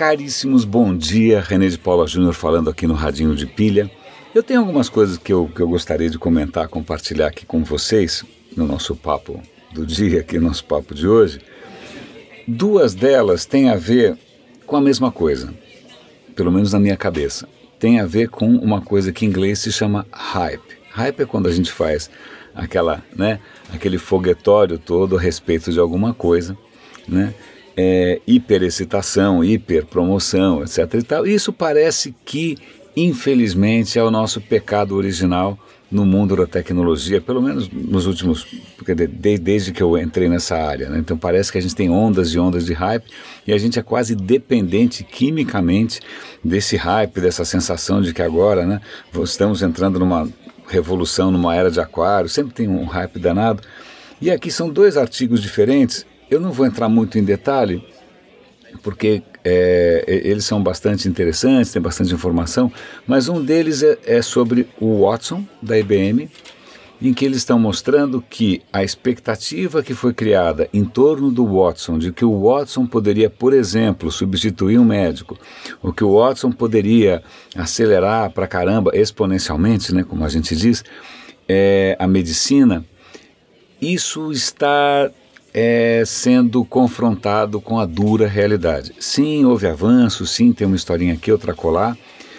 Caríssimos, bom dia. René de Paula Júnior falando aqui no Radinho de Pilha. Eu tenho algumas coisas que eu, que eu gostaria de comentar, compartilhar aqui com vocês no nosso papo do dia, aqui no nosso papo de hoje. Duas delas têm a ver com a mesma coisa, pelo menos na minha cabeça. Tem a ver com uma coisa que em inglês se chama hype. Hype é quando a gente faz aquela, né, aquele foguetório todo a respeito de alguma coisa, né? É, hiperexcitação, hiperpromoção, etc. E tal. Isso parece que, infelizmente, é o nosso pecado original no mundo da tecnologia, pelo menos nos últimos, de, desde que eu entrei nessa área. Né? Então parece que a gente tem ondas e ondas de hype e a gente é quase dependente quimicamente desse hype, dessa sensação de que agora né, estamos entrando numa revolução, numa era de aquário, sempre tem um hype danado. E aqui são dois artigos diferentes, eu não vou entrar muito em detalhe, porque é, eles são bastante interessantes, tem bastante informação, mas um deles é, é sobre o Watson, da IBM, em que eles estão mostrando que a expectativa que foi criada em torno do Watson, de que o Watson poderia, por exemplo, substituir um médico, ou que o Watson poderia acelerar para caramba, exponencialmente, né, como a gente diz, é, a medicina, isso está é sendo confrontado com a dura realidade. Sim, houve avanço, sim, tem uma historinha aqui, outra colar,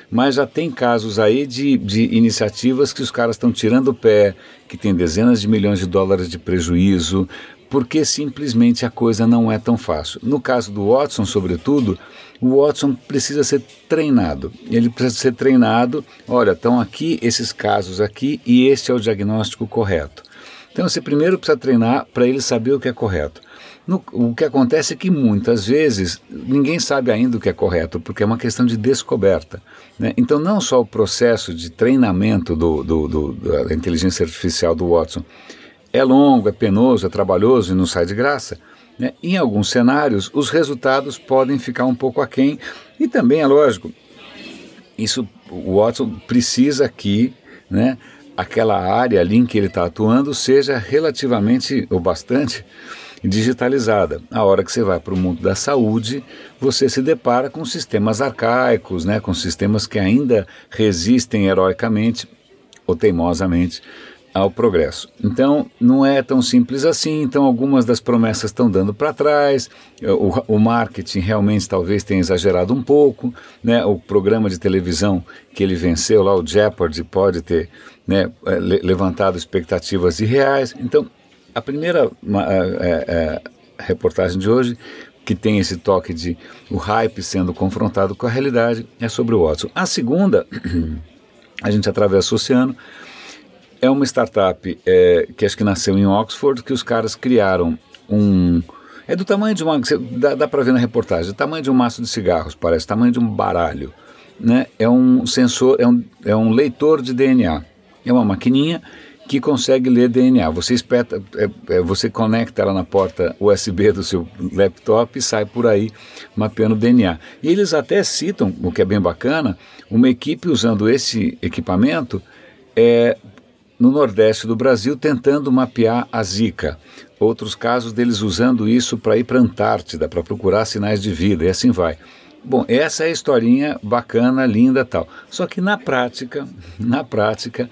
mas já tem casos aí de, de iniciativas que os caras estão tirando o pé, que tem dezenas de milhões de dólares de prejuízo, porque simplesmente a coisa não é tão fácil. No caso do Watson, sobretudo, o Watson precisa ser treinado. Ele precisa ser treinado. Olha, estão aqui esses casos aqui e este é o diagnóstico correto. Então você primeiro precisa treinar para ele saber o que é correto. No, o que acontece é que muitas vezes ninguém sabe ainda o que é correto, porque é uma questão de descoberta. Né? Então, não só o processo de treinamento do, do, do, da inteligência artificial do Watson é longo, é penoso, é trabalhoso e não sai de graça. Né? Em alguns cenários, os resultados podem ficar um pouco aquém, e também é lógico, isso o Watson precisa aqui né, aquela área ali em que ele está atuando seja relativamente ou bastante digitalizada. A hora que você vai para o mundo da saúde, você se depara com sistemas arcaicos, né, com sistemas que ainda resistem heroicamente ou teimosamente ao progresso. Então, não é tão simples assim. Então, algumas das promessas estão dando para trás. O, o, marketing realmente talvez tenha exagerado um pouco. Né? O programa de televisão que ele venceu lá, o Jeopardy, pode ter né, é, levantado expectativas irreais. Então, a primeira é, é, reportagem de hoje que tem esse toque de o hype sendo confrontado com a realidade é sobre o Watson. A segunda, a gente atravessa o oceano é uma startup é, que acho que nasceu em Oxford, que os caras criaram um. É do tamanho de uma. Dá, dá para ver na reportagem, do tamanho de um maço de cigarros, parece, tamanho de um baralho. Né? É um sensor, é um, é um leitor de DNA. É uma maquininha que consegue ler DNA. Você espeta, é, é, você conecta ela na porta USB do seu laptop e sai por aí mapeando DNA. E eles até citam, o que é bem bacana, uma equipe usando esse equipamento é, no Nordeste do Brasil tentando mapear a Zika. Outros casos deles usando isso para ir para a Antártida, para procurar sinais de vida, e assim vai. Bom, essa é a historinha bacana, linda tal. Só que na prática, na prática,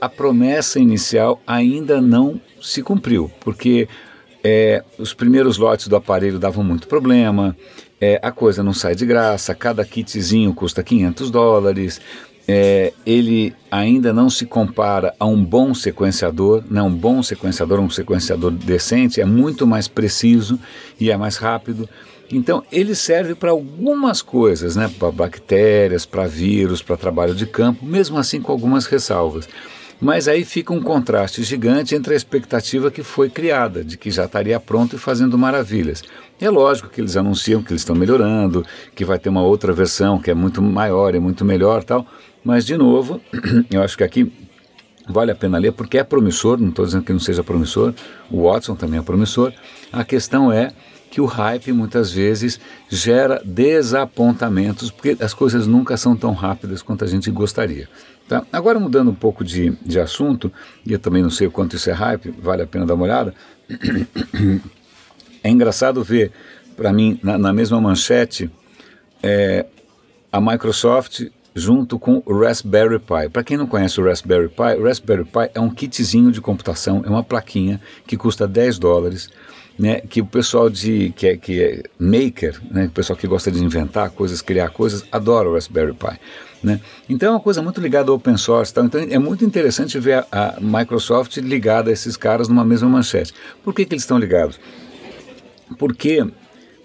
a promessa inicial ainda não se cumpriu, porque é, os primeiros lotes do aparelho davam muito problema, é, a coisa não sai de graça, cada kitzinho custa 500 dólares, é, ele ainda não se compara a um bom sequenciador, né? um bom sequenciador, um sequenciador decente, é muito mais preciso e é mais rápido. Então, ele serve para algumas coisas, né? para bactérias, para vírus, para trabalho de campo, mesmo assim com algumas ressalvas. Mas aí fica um contraste gigante entre a expectativa que foi criada, de que já estaria pronto e fazendo maravilhas. É lógico que eles anunciam que eles estão melhorando, que vai ter uma outra versão que é muito maior e muito melhor tal, mas, de novo, eu acho que aqui vale a pena ler porque é promissor, não estou dizendo que não seja promissor, o Watson também é promissor. A questão é que o hype muitas vezes gera desapontamentos, porque as coisas nunca são tão rápidas quanto a gente gostaria. Tá? Agora, mudando um pouco de, de assunto, e eu também não sei o quanto isso é hype, vale a pena dar uma olhada. É engraçado ver, para mim, na, na mesma manchete, é, a Microsoft junto com o Raspberry Pi. Para quem não conhece o Raspberry Pi, o Raspberry Pi é um kitzinho de computação, é uma plaquinha que custa 10 dólares, né, que o pessoal de que é, que é maker, né, o pessoal que gosta de inventar coisas, criar coisas, adora o Raspberry Pi. Né? Então é uma coisa muito ligada ao open source. Tal. Então é muito interessante ver a, a, Microsoft ligada a esses caras numa mesma manchete. Por que, que eles estão ligados? Porque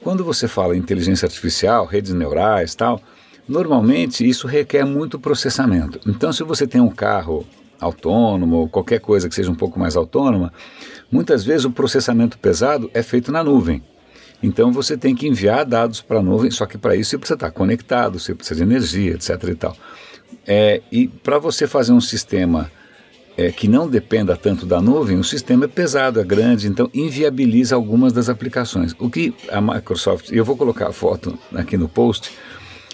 quando você fala em inteligência artificial, redes neurais tal, normalmente isso requer muito processamento. Então se você tem um carro autônomo ou qualquer coisa que seja um pouco mais autônoma, muitas vezes o processamento pesado é feito na nuvem. Então você tem que enviar dados para a nuvem, só que para isso você precisa estar conectado, você precisa de energia, etc. E, tal. É, e para você fazer um sistema é, que não dependa tanto da nuvem, o sistema é pesado, é grande, então inviabiliza algumas das aplicações. O que a Microsoft, e eu vou colocar a foto aqui no post,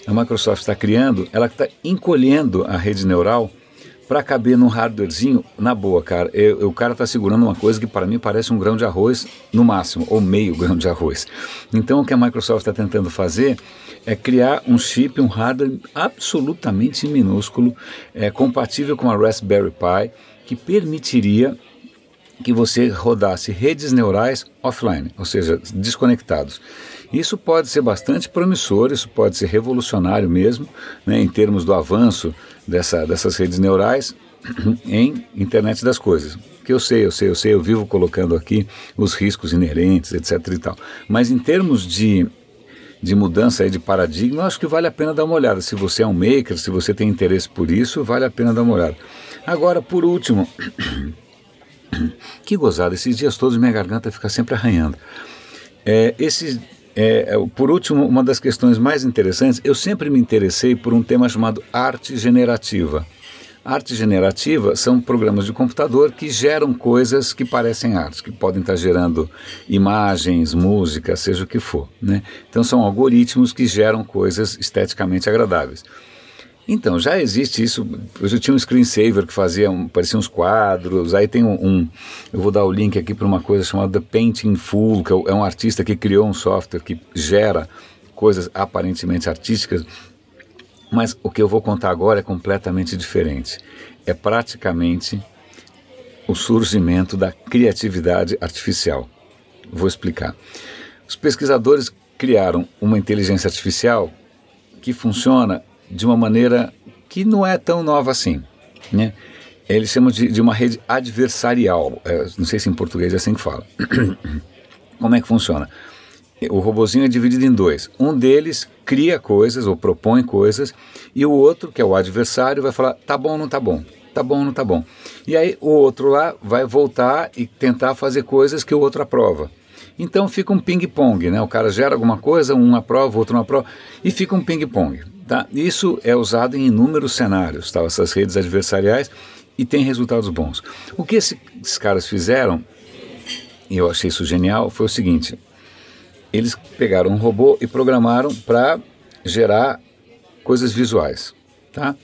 a Microsoft está criando, ela está encolhendo a rede neural para caber num hardwarezinho, na boa, cara, eu, o cara está segurando uma coisa que para mim parece um grão de arroz no máximo, ou meio grão de arroz. Então o que a Microsoft está tentando fazer é criar um chip, um hardware absolutamente minúsculo, é, compatível com a Raspberry Pi, que permitiria que você rodasse redes neurais offline, ou seja, desconectados. Isso pode ser bastante promissor, isso pode ser revolucionário mesmo, né, em termos do avanço dessa, dessas redes neurais em internet das coisas. Que eu sei, eu sei, eu sei, eu vivo colocando aqui os riscos inerentes, etc. e tal. Mas em termos de, de mudança aí de paradigma, eu acho que vale a pena dar uma olhada. Se você é um maker, se você tem interesse por isso, vale a pena dar uma olhada. Agora, por último, que gozada, esses dias todos minha garganta fica sempre arranhando. É, esses é, é, por último, uma das questões mais interessantes, eu sempre me interessei por um tema chamado arte generativa. Arte generativa são programas de computador que geram coisas que parecem arte, que podem estar gerando imagens, música, seja o que for. Né? Então são algoritmos que geram coisas esteticamente agradáveis. Então, já existe isso. Eu tinha um screensaver que fazia, um, parecia uns quadros. Aí tem um, um eu vou dar o link aqui para uma coisa chamada Painting Full, que é, é um artista que criou um software que gera coisas aparentemente artísticas. Mas o que eu vou contar agora é completamente diferente. É praticamente o surgimento da criatividade artificial. Vou explicar. Os pesquisadores criaram uma inteligência artificial que funciona de uma maneira que não é tão nova assim. Né? Eles chamam de, de uma rede adversarial. É, não sei se em português é assim que fala. Como é que funciona? O robozinho é dividido em dois. Um deles cria coisas ou propõe coisas e o outro, que é o adversário, vai falar: tá bom, não tá bom, tá bom, não tá bom. E aí o outro lá vai voltar e tentar fazer coisas que o outro aprova. Então fica um ping-pong, né? O cara gera alguma coisa, um aprova, outro não aprova, e fica um ping-pong. Tá? Isso é usado em inúmeros cenários, tá? essas redes adversariais, e tem resultados bons. O que esses caras fizeram, e eu achei isso genial, foi o seguinte: eles pegaram um robô e programaram para gerar coisas visuais. Tá?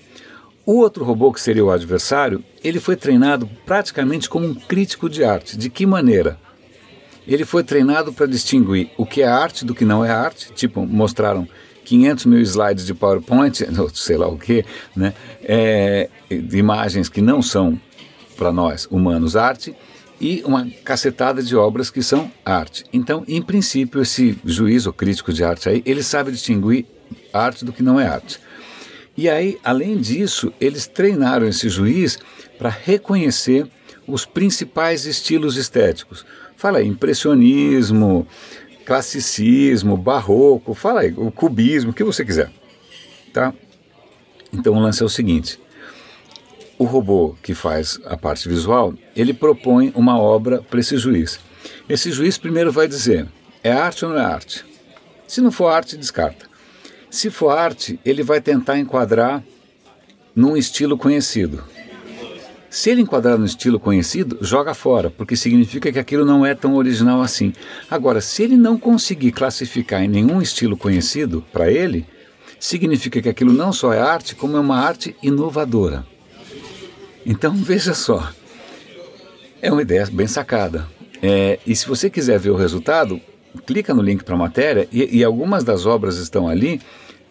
O outro robô, que seria o adversário, ele foi treinado praticamente como um crítico de arte. De que maneira? Ele foi treinado para distinguir o que é arte do que não é arte. Tipo, mostraram 500 mil slides de PowerPoint, sei lá o que, né, é, de imagens que não são, para nós, humanos, arte, e uma cacetada de obras que são arte. Então, em princípio, esse juiz ou crítico de arte aí, ele sabe distinguir arte do que não é arte. E aí, além disso, eles treinaram esse juiz para reconhecer os principais estilos estéticos. Fala aí, impressionismo, classicismo, barroco, fala aí, o cubismo, o que você quiser, tá? Então o lance é o seguinte: o robô que faz a parte visual, ele propõe uma obra para esse juiz. Esse juiz primeiro vai dizer: é arte ou não é arte? Se não for arte, descarta. Se for arte, ele vai tentar enquadrar num estilo conhecido. Se ele enquadrar no estilo conhecido, joga fora, porque significa que aquilo não é tão original assim. Agora, se ele não conseguir classificar em nenhum estilo conhecido para ele, significa que aquilo não só é arte, como é uma arte inovadora. Então veja só, é uma ideia bem sacada. É, e se você quiser ver o resultado, clica no link para a matéria e, e algumas das obras estão ali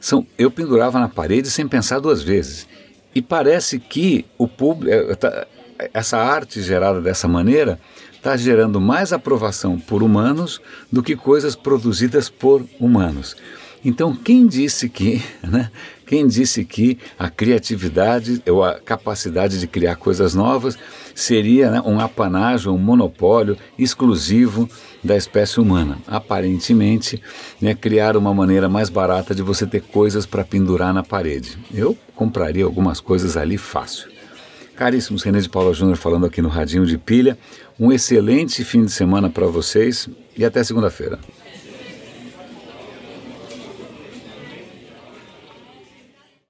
são eu pendurava na parede sem pensar duas vezes. E parece que o público, é, essa arte gerada dessa maneira está gerando mais aprovação por humanos do que coisas produzidas por humanos. Então, quem disse que, né, quem disse que a criatividade ou a capacidade de criar coisas novas seria né, um apanágio, um monopólio exclusivo da espécie humana? Aparentemente, né, criar uma maneira mais barata de você ter coisas para pendurar na parede. Eu compraria algumas coisas ali fácil. Caríssimos, René de Paula Júnior falando aqui no Radinho de Pilha. Um excelente fim de semana para vocês e até segunda-feira.